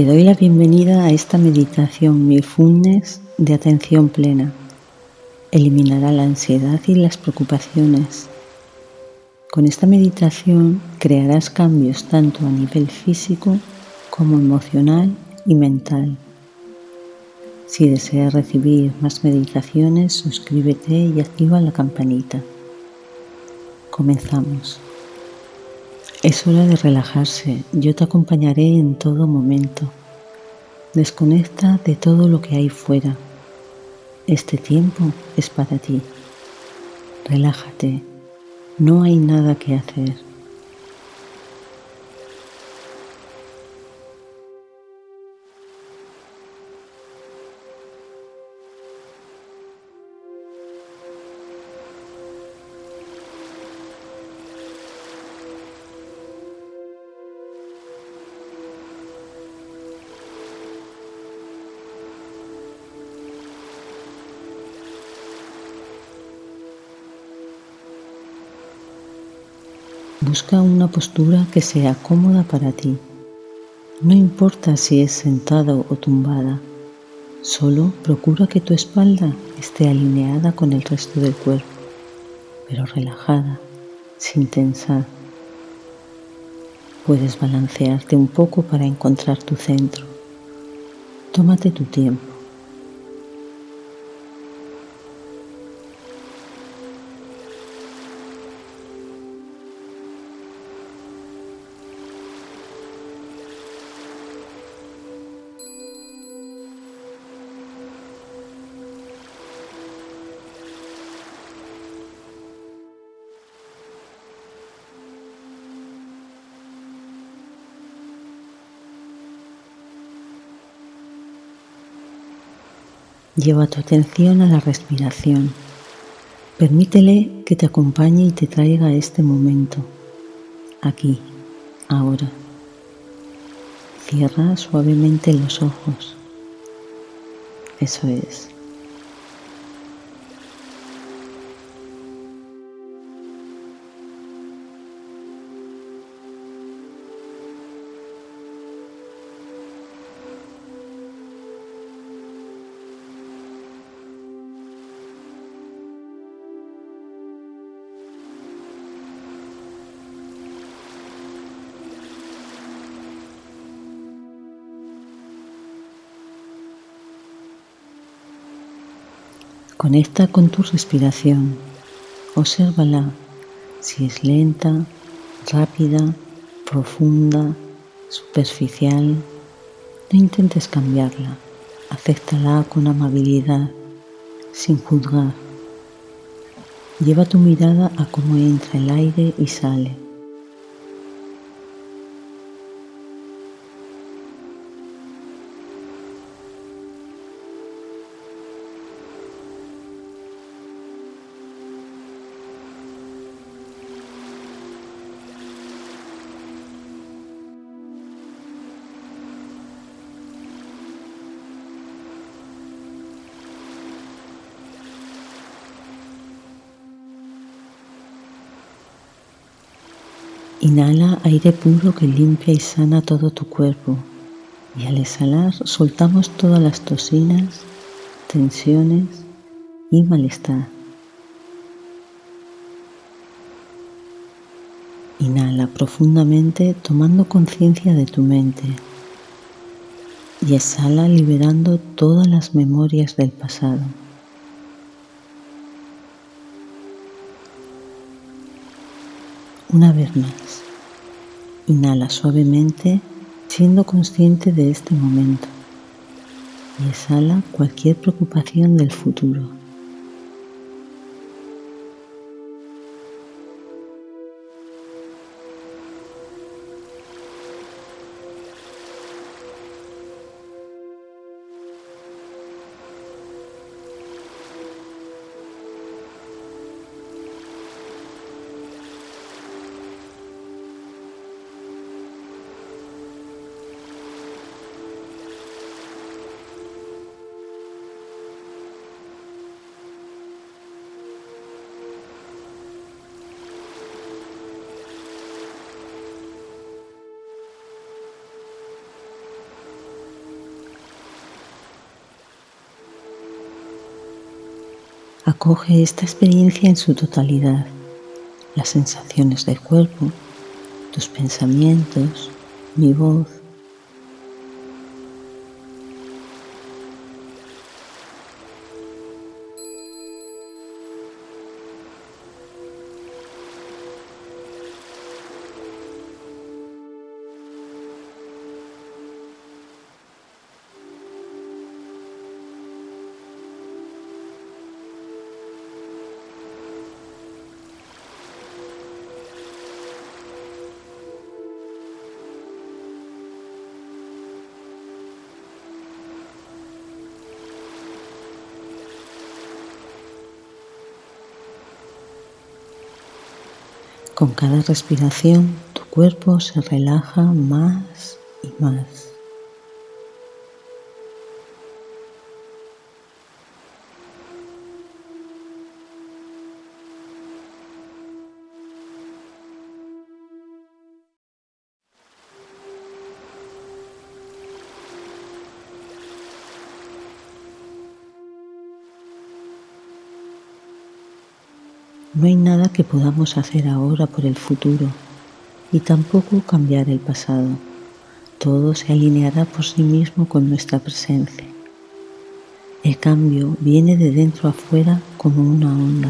Te doy la bienvenida a esta meditación mindfulness de atención plena. Eliminará la ansiedad y las preocupaciones. Con esta meditación crearás cambios tanto a nivel físico como emocional y mental. Si deseas recibir más meditaciones, suscríbete y activa la campanita. Comenzamos. Es hora de relajarse, yo te acompañaré en todo momento. Desconecta de todo lo que hay fuera. Este tiempo es para ti. Relájate, no hay nada que hacer. Busca una postura que sea cómoda para ti. No importa si es sentado o tumbada, solo procura que tu espalda esté alineada con el resto del cuerpo, pero relajada, sin tensar. Puedes balancearte un poco para encontrar tu centro. Tómate tu tiempo. Lleva tu atención a la respiración. Permítele que te acompañe y te traiga a este momento, aquí, ahora. Cierra suavemente los ojos. Eso es. Conecta con tu respiración. Obsérvala si es lenta, rápida, profunda, superficial. No intentes cambiarla. Acéptala con amabilidad, sin juzgar. Lleva tu mirada a cómo entra el aire y sale. Inhala aire puro que limpia y sana todo tu cuerpo. Y al exhalar soltamos todas las toxinas, tensiones y malestar. Inhala profundamente tomando conciencia de tu mente y exhala liberando todas las memorias del pasado. Una vez más, inhala suavemente siendo consciente de este momento y exhala cualquier preocupación del futuro. Acoge esta experiencia en su totalidad, las sensaciones del cuerpo, tus pensamientos, mi voz, Con cada respiración tu cuerpo se relaja más y más. No hay nada que podamos hacer ahora por el futuro y tampoco cambiar el pasado. Todo se alineará por sí mismo con nuestra presencia. El cambio viene de dentro afuera como una onda.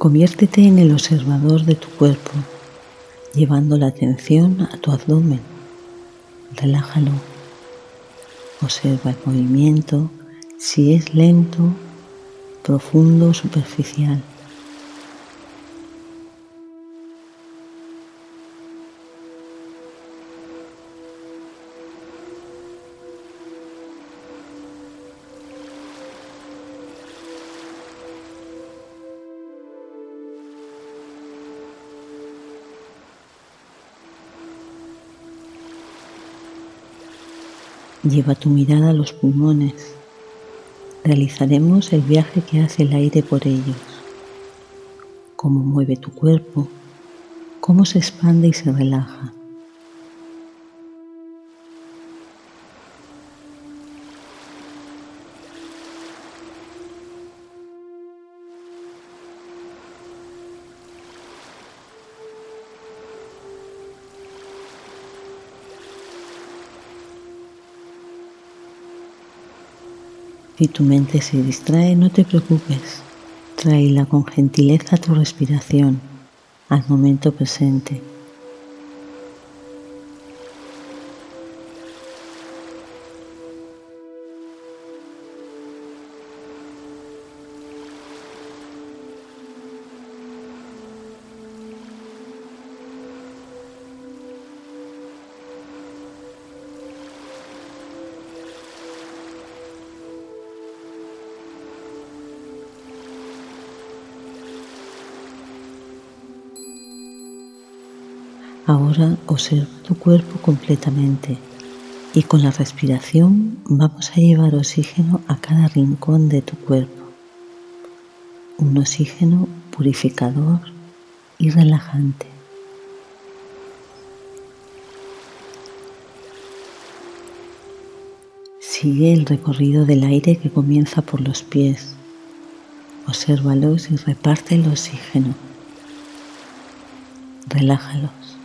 Conviértete en el observador de tu cuerpo, llevando la atención a tu abdomen. Relájalo. Observa el movimiento, si es lento, profundo o superficial. Lleva tu mirada a los pulmones. Realizaremos el viaje que hace el aire por ellos. Cómo mueve tu cuerpo, cómo se expande y se relaja. Si tu mente se distrae, no te preocupes. Tráela con gentileza a tu respiración, al momento presente. Ahora observa tu cuerpo completamente y con la respiración vamos a llevar oxígeno a cada rincón de tu cuerpo. Un oxígeno purificador y relajante. Sigue el recorrido del aire que comienza por los pies. Obsérvalos y reparte el oxígeno. Relájalos.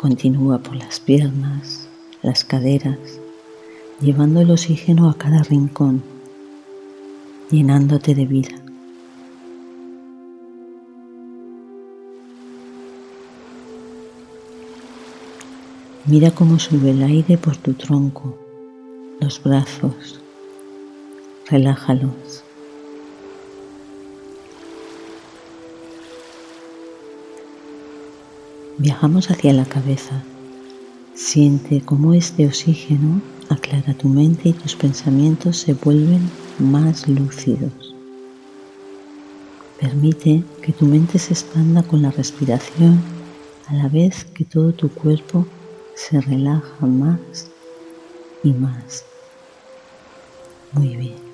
Continúa por las piernas, las caderas, llevando el oxígeno a cada rincón, llenándote de vida. Mira cómo sube el aire por tu tronco, los brazos. Relájalos. Viajamos hacia la cabeza. Siente cómo este oxígeno aclara tu mente y tus pensamientos se vuelven más lúcidos. Permite que tu mente se expanda con la respiración a la vez que todo tu cuerpo se relaja más y más. Muy bien.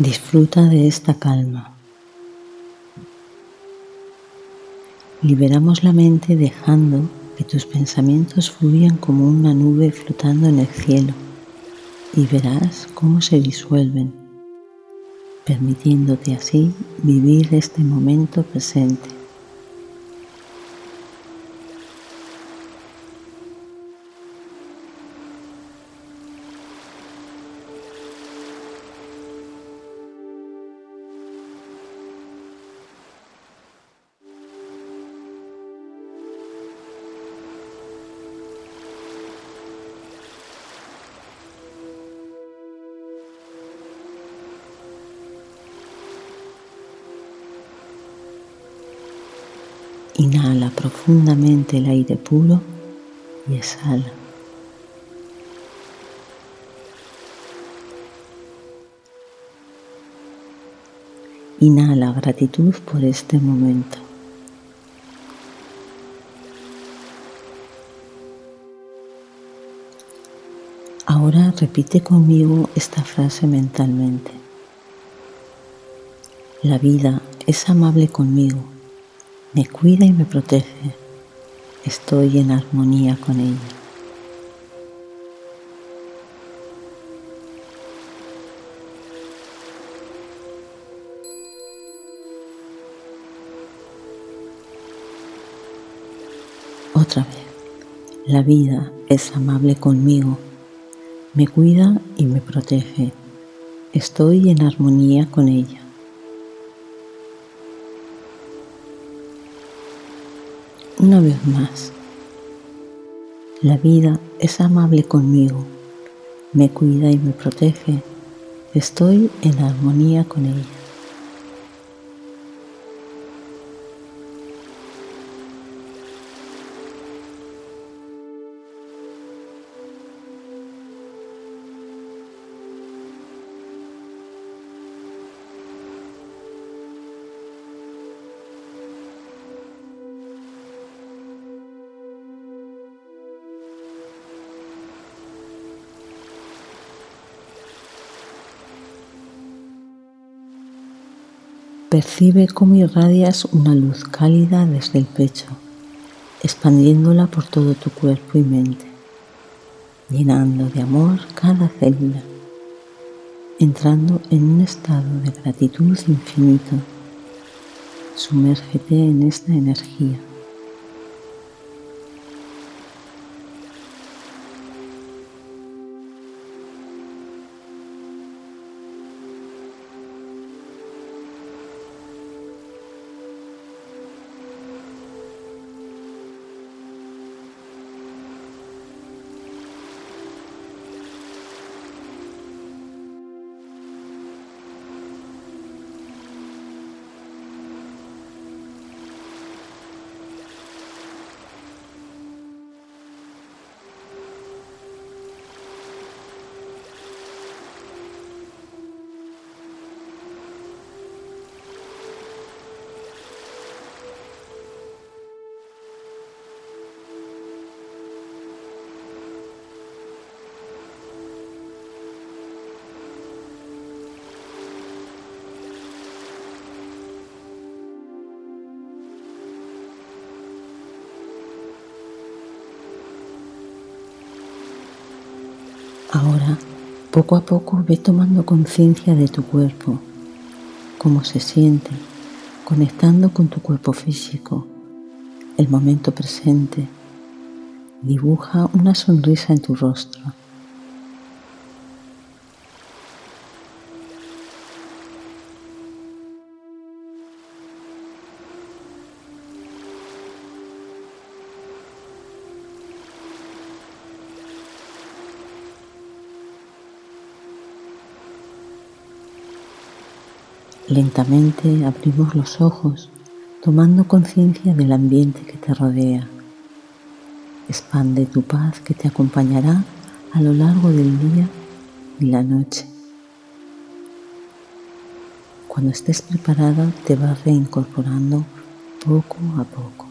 Disfruta de esta calma. Liberamos la mente dejando que tus pensamientos fluyan como una nube flotando en el cielo y verás cómo se disuelven, permitiéndote así vivir este momento presente. Inhala profundamente el aire puro y exhala. Inhala gratitud por este momento. Ahora repite conmigo esta frase mentalmente. La vida es amable conmigo me cuida y me protege. Estoy en armonía con ella. Otra vez, la vida es amable conmigo, me cuida y me protege. Estoy en armonía con ella. Una vez más. La vida es amable conmigo, me cuida y me protege. Estoy en armonía con ella. Percibe cómo irradias una luz cálida desde el pecho, expandiéndola por todo tu cuerpo y mente, llenando de amor cada célula, entrando en un estado de gratitud infinito. Sumérgete en esta energía. Ahora, poco a poco, ve tomando conciencia de tu cuerpo, cómo se siente, conectando con tu cuerpo físico, el momento presente, Dibuja una sonrisa en tu rostro. Lentamente abrimos los ojos tomando conciencia del ambiente que te rodea. Expande tu paz que te acompañará a lo largo del día y la noche. Cuando estés preparada te vas reincorporando poco a poco.